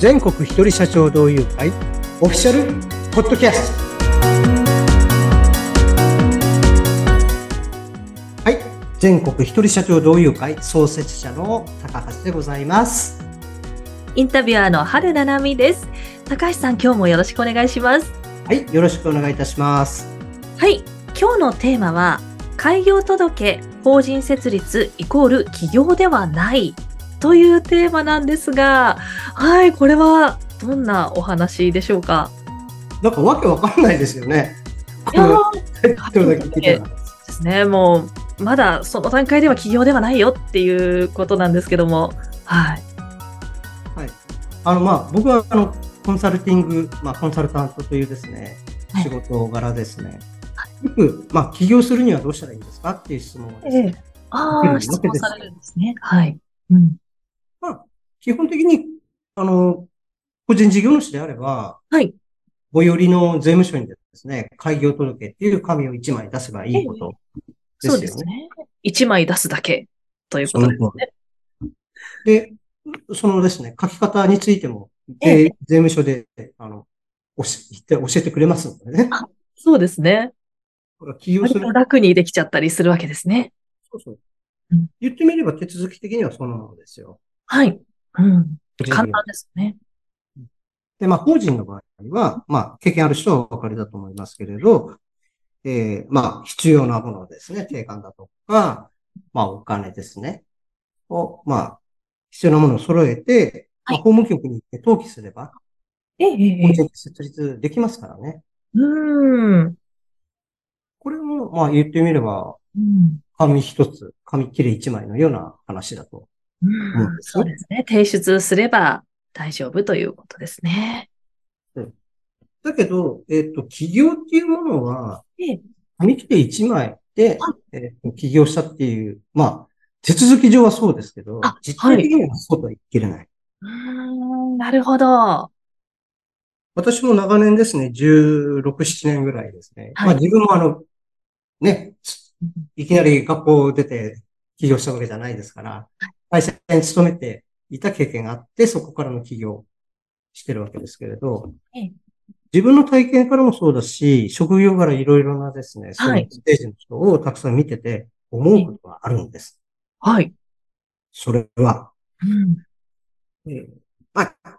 全国一人社長同友会オフィシャルポッドキャスト。はい。全国一人社長同友会創設者の高橋でございます。インタビュアーの春七海です。高橋さん今日もよろしくお願いします。はい。よろしくお願いいたします。はい。今日のテーマは開業届法人設立イコール企業ではないというテーマなんですが、はい、これはどんなお話でしょうか？なんかわけわかんないですよね。いやですね、もう、まだその段階では企業ではないよっていうことなんですけども、はい。はい。あの、まあ、僕は、あの、コンサルティング、まあ、コンサルタントというですね、仕事柄ですね。よく、まあ、起業するにはどうしたらいいんですかっていう質問をですね。ええ、ああ、質問されるんですね。はい。うん。まあ、基本的に、あの、個人事業主であれば、はい。最寄りの税務署にですね、開業届っていう紙を1枚出せばいいことですよね。そうですね。1枚出すだけということですね。で、そのですね、書き方についても、税務署で、あの、教え教えてくれますのでね。そうですね。起業する。楽にできちゃったりするわけですね。そうそう。言ってみれば手続き的にはそのものですよ。はい。うん。簡単ですね。で、まあ、法人の場合は、まあ、経験ある人はお分かりだと思いますけれど、えー、まあ、必要なものですね。定款だとか、まあ、お金ですね。を、まあ、必要なものを揃えて、はい、まあ、法務局に行って登記すれば、ええ、法人設立できますからね。うん。これも、まあ、言ってみれば、うん、紙一つ、紙切れ一枚のような話だとうん、そうですね。提出すれば大丈夫ということですね。うん、だけど、えっ、ー、と、起業っていうものは、紙切れ1枚で、えー、起業したっていう、まあ、手続き上はそうですけど、実態的にはそうとは言い切れない。うん、なるほど。私も長年ですね、16、7年ぐらいですね。はい、まあ自分もあの、ね、いきなり学校出て起業したわけじゃないですから、会社に勤めていた経験があって、そこからの起業してるわけですけれど、自分の体験からもそうだし、職業からいろいろなですね、そのステージの人をたくさん見てて思うことがあるんです。はい。それは、うんえー、まあ、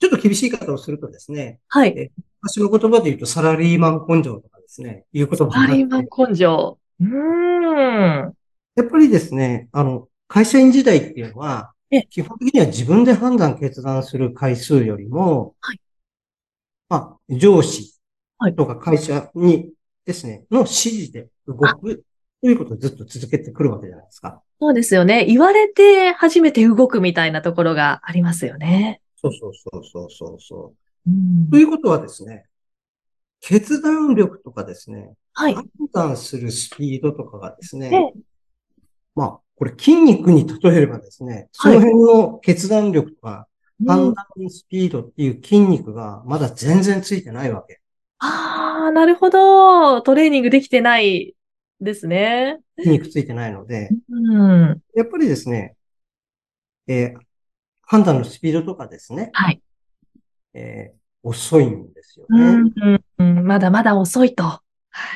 ちょっと厳しい言い方をするとですね、はい。えー、私の言葉で言うとサラリーマン根性とかですね、いう言葉サラリーマン根性。うん。やっぱりですね、あの、会社員時代っていうのは、基本的には自分で判断、決断する回数よりも、はい、まあ、上司とか会社にですね、の指示で動くということをずっと続けてくるわけじゃないですか。そうですよね。言われて初めて動くみたいなところがありますよね。そうそうそうそうそうそう。うん、ということはですね、決断力とかですね、はい、判断するスピードとかがですね、まあ、これ筋肉に例えればですね、その辺の決断力とか、判断スピードっていう筋肉がまだ全然ついてないわけ。ああ、なるほど。トレーニングできてないですね。筋肉ついてないので、うん、やっぱりですね、えー、判断のスピードとかですね、はい。えー、遅いんですよね、うん、まだまだ遅いと。は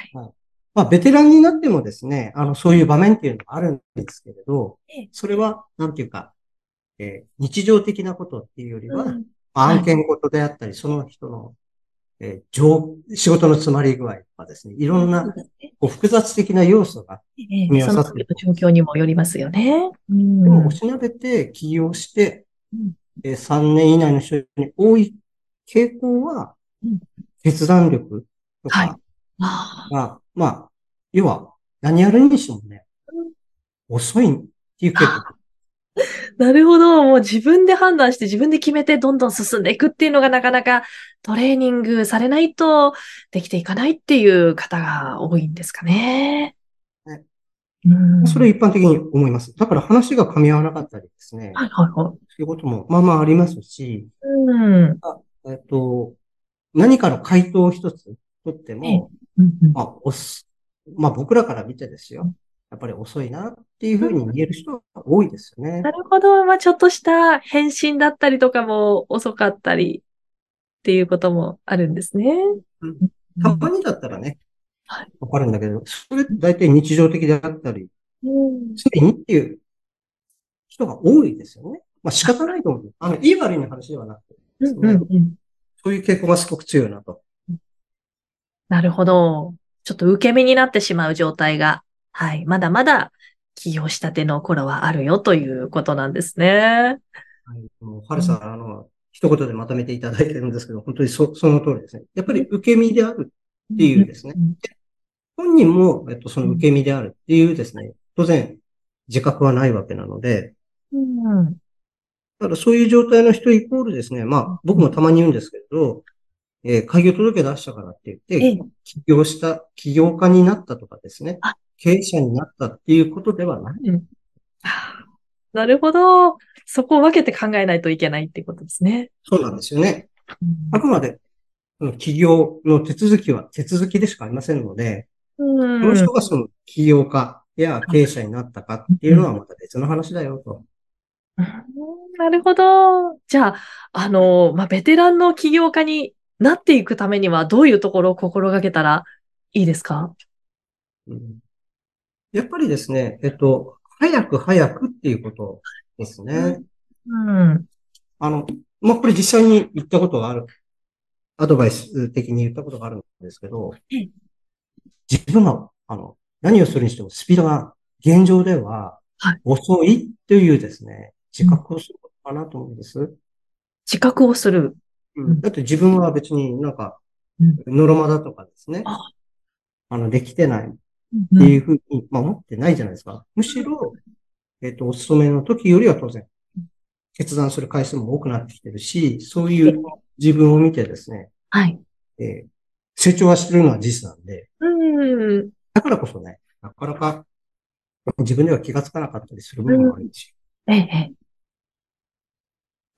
い。はいまあ、ベテランになってもですね、あの、そういう場面っていうのがあるんですけれど、それは、なんていうか、えー、日常的なことっていうよりは、うん、案件ごとであったり、その人の、えー、上、仕事の詰まり具合とかですね、いろんな、こう複雑的な要素が組み合わさっている、えー、状況にもよりますよね。うん、でも、おしなべて起業して、うん、えー、3年以内の人に多い傾向は、決断力とかが、まあ、要は、何やるにしてもね、遅いっていう結果。なるほど。もう自分で判断して自分で決めてどんどん進んでいくっていうのがなかなかトレーニングされないとできていかないっていう方が多いんですかね。ねうん、それ一般的に思います。だから話が噛み合わなかったりですね。はいはいはい。そういうこともまあまあありますし、うん、えっと、何かの回答を一つとっても、うんうん、まあ、おすまあ僕らから見てですよ。やっぱり遅いなっていうふうに見える人が多いですよね。なるほど。まあ、ちょっとした返信だったりとかも遅かったりっていうこともあるんですね。うん、たまにだったらね、わかるんだけど、それって大体日常的であったり、すでにっていう人が多いですよね。まあ仕方ないと思う。あの、いい悪いの話ではなくてね、うんうんうん、そういう傾向がすごく強いなと。なるほど。ちょっと受け身になってしまう状態が、はい、まだまだ起業したての頃はあるよということなんですね。はい、もう、はるさん、あの、一言でまとめていただいてるんですけど、本当にそその通りですね。やっぱり受け身であるっていうですね。本人も、えっと、その受け身であるっていうですね、当然、自覚はないわけなので、うん、ただそういう状態の人イコールですね、まあ、僕もたまに言うんですけど、えー、開業届出したからって言って、起業した、起業家になったとかですね、経営者になったっていうことではない。うん、なるほど。そこを分けて考えないといけないっていうことですね。そうなんですよね。あくまで、起業の手続きは手続きでしかありませんので、うん、この人がその起業家や経営者になったかっていうのはまた別の話だよと。なるほど。じゃあ、あの、まあ、ベテランの起業家になっていくためにはどういうところを心がけたらいいですか、うん、やっぱりですね、えっと、早く早くっていうことですね。うん。あの、まあ、これ実際に言ったことがある、アドバイス的に言ったことがあるんですけど、自分は、あの、何をするにしてもスピードが現状では遅いというですね、自覚をすることかなと思うんです。自覚をする。うん、だって自分は別になんか、ノロマだとかですね、あの、できてないっていうふうに、まあ、思ってないじゃないですか。むしろ、えっ、と、お勤めの時よりは当然、決断する回数も多くなってきてるし、そういう自分を見てですね、はい。えー、成長はしてるのは事実なんで、うん。だからこそね、なかなか自分では気がつかなかったりする部分もあるし。うん、ええ。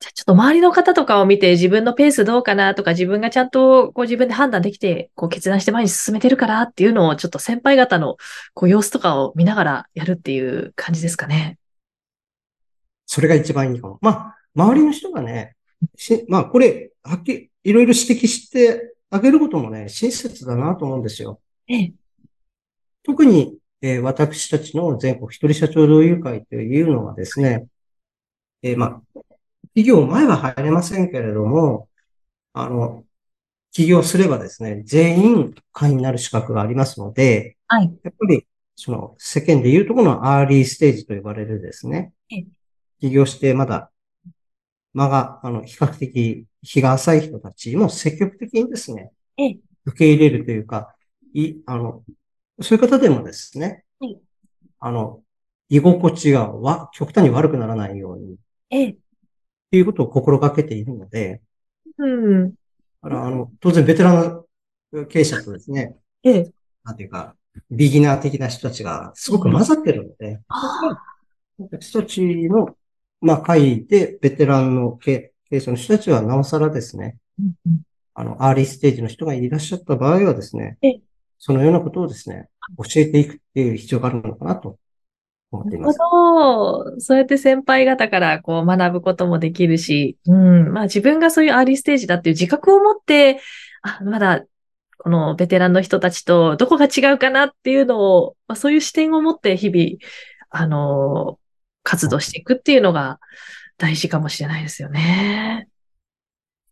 じゃちょっと周りの方とかを見て自分のペースどうかなとか自分がちゃんとこう自分で判断できてこう決断して前に進めてるからっていうのをちょっと先輩方のこう様子とかを見ながらやるっていう感じですかね。それが一番いいかも。まあ、周りの人がね、しまあこれ、はっきりいろいろ指摘してあげることもね、親切だなと思うんですよ。ええ、特に、えー、私たちの全国一人社長同友会というのはですね、えー、まあ、企業前は入れませんけれども、あの、起業すればですね、全員会員になる資格がありますので、はい。やっぱり、その世間でいうところのアーリーステージと呼ばれるですね、起業してまだ間が、あの、比較的日が浅い人たちも積極的にですね、受け入れるというか、い、あの、そういう方でもですね、あの、居心地がわ、極端に悪くならないように、ええ。っていうことを心がけているので、うん。あの、あの当然ベテラン経営者とですね、ええ。なんていうか、ビギナー的な人たちがすごく混ざってるので、人たちの、まあ、会でベテランの経営者の人たちはなおさらですね、うんうん、あの、アーリーステージの人がいらっしゃった場合はですね、そのようなことをですね、教えていくっていう必要があるのかなと思っています。なるほど。そうやって先輩方からこう学ぶこともできるし、うん。まあ自分がそういうアーリーステージだっていう自覚を持って、あ、まだこのベテランの人たちとどこが違うかなっていうのを、まあ、そういう視点を持って日々、あの、活動していくっていうのが大事かもしれないですよね。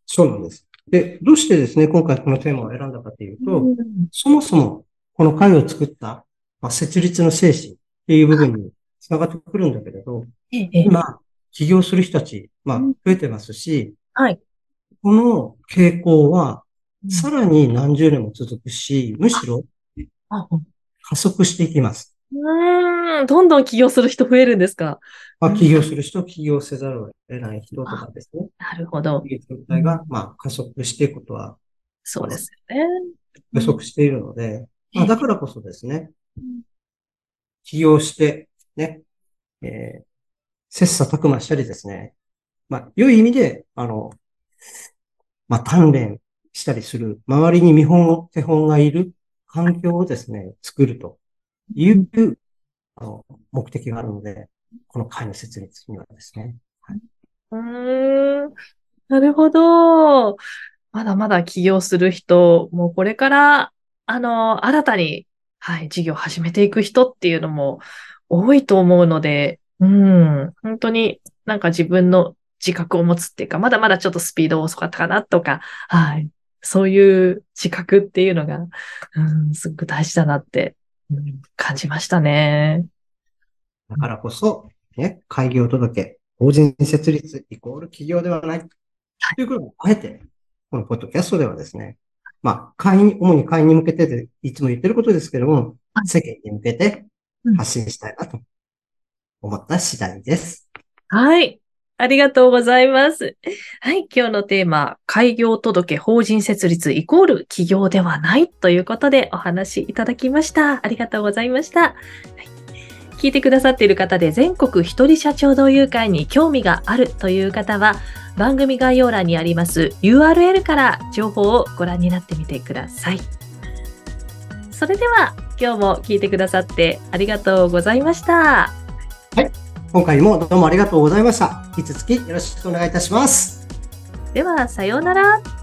そうなんです。で、どうしてですね、今回このテーマを選んだかというと、うん、そもそもこの会を作った、まあ、設立の精神っていう部分に繋がってくるんだけれど、今、起業する人たち、まあ、増えてますし、はい。この傾向は、さらに何十年も続くし、むしろ、加速していきます。うん、どんどん起業する人増えるんですか？まあ、起業する人、起業せざるを得ない人とかですね。なるほど。いう状態が、まあ、加速していくことは、そうですよね。加速しているので、まあ、だからこそですね、起業して、ね、えー、切磋琢磨したりですね、まあ、良い意味で、あの、まあ、鍛錬したりする、周りに見本、手本がいる環境をですね、作るというあの、目的があるので、この会の設立にはですね。はい、うん。なるほど。まだまだ起業する人、もうこれから、あの、新たに、はい、事業を始めていく人っていうのも多いと思うので、うん、本当になんか自分の自覚を持つっていうか、まだまだちょっとスピード遅かったかなとか、はい。そういう自覚っていうのが、うん、すごく大事だなって、うん、感じましたね。だからこそ、ね、開業届、法人設立イコール企業ではない。ということをあえて、このポッドキャストではですね、まあ、会員、主に会員に向けてで、いつも言ってることですけども、世間に向けて発信したいなと思った次第です。はい。ありがとうございます。はい。今日のテーマ、開業届法人設立イコール企業ではないということでお話いただきました。ありがとうございました。はい聞いてくださっている方で全国一人社長同友会に興味があるという方は番組概要欄にあります URL から情報をご覧になってみてください。それでは今日も聞いてくださってありがとうございました。はい。今回もどうもありがとうございました。引き続きよろしくお願いいたします。では、さようなら。